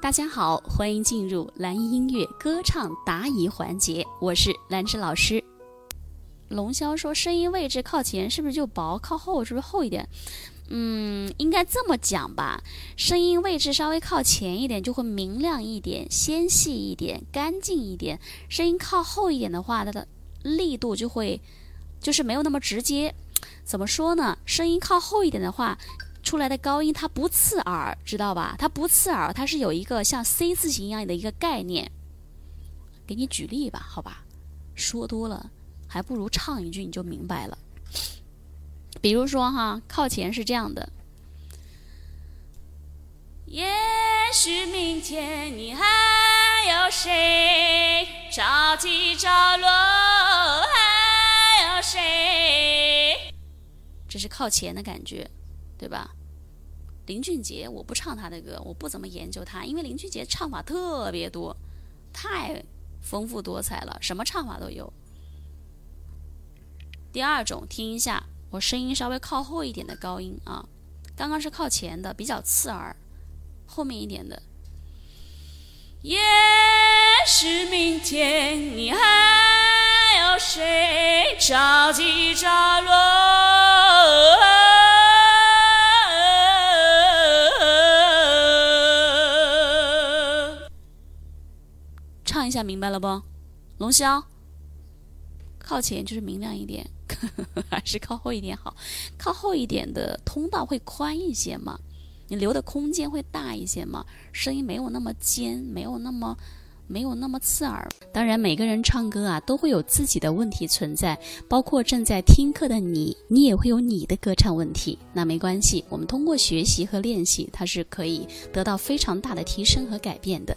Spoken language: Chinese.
大家好，欢迎进入蓝音音乐歌唱答疑环节，我是兰芝老师。龙霄说，声音位置靠前是不是就薄？靠后是不是厚一点？嗯，应该这么讲吧。声音位置稍微靠前一点，就会明亮一点、纤细一点、干净一点；声音靠后一点的话，它的力度就会就是没有那么直接。怎么说呢？声音靠后一点的话。出来的高音它不刺耳，知道吧？它不刺耳，它是有一个像 C 字形一样的一个概念。给你举例吧，好吧？说多了还不如唱一句你就明白了。比如说哈，靠前是这样的。也许明天你还有谁着急着落，还有谁？这是靠前的感觉，对吧？林俊杰，我不唱他的歌，我不怎么研究他，因为林俊杰唱法特别多，太丰富多彩了，什么唱法都有。第二种，听一下我声音稍微靠后一点的高音啊，刚刚是靠前的，比较刺耳，后面一点的。也许明天你还有谁着急着落？一下明白了不？龙霄，靠前就是明亮一点，还是靠后一点好？靠后一点的通道会宽一些嘛？你留的空间会大一些嘛？声音没有那么尖，没有那么。没有那么刺耳。当然，每个人唱歌啊，都会有自己的问题存在，包括正在听课的你，你也会有你的歌唱问题。那没关系，我们通过学习和练习，它是可以得到非常大的提升和改变的。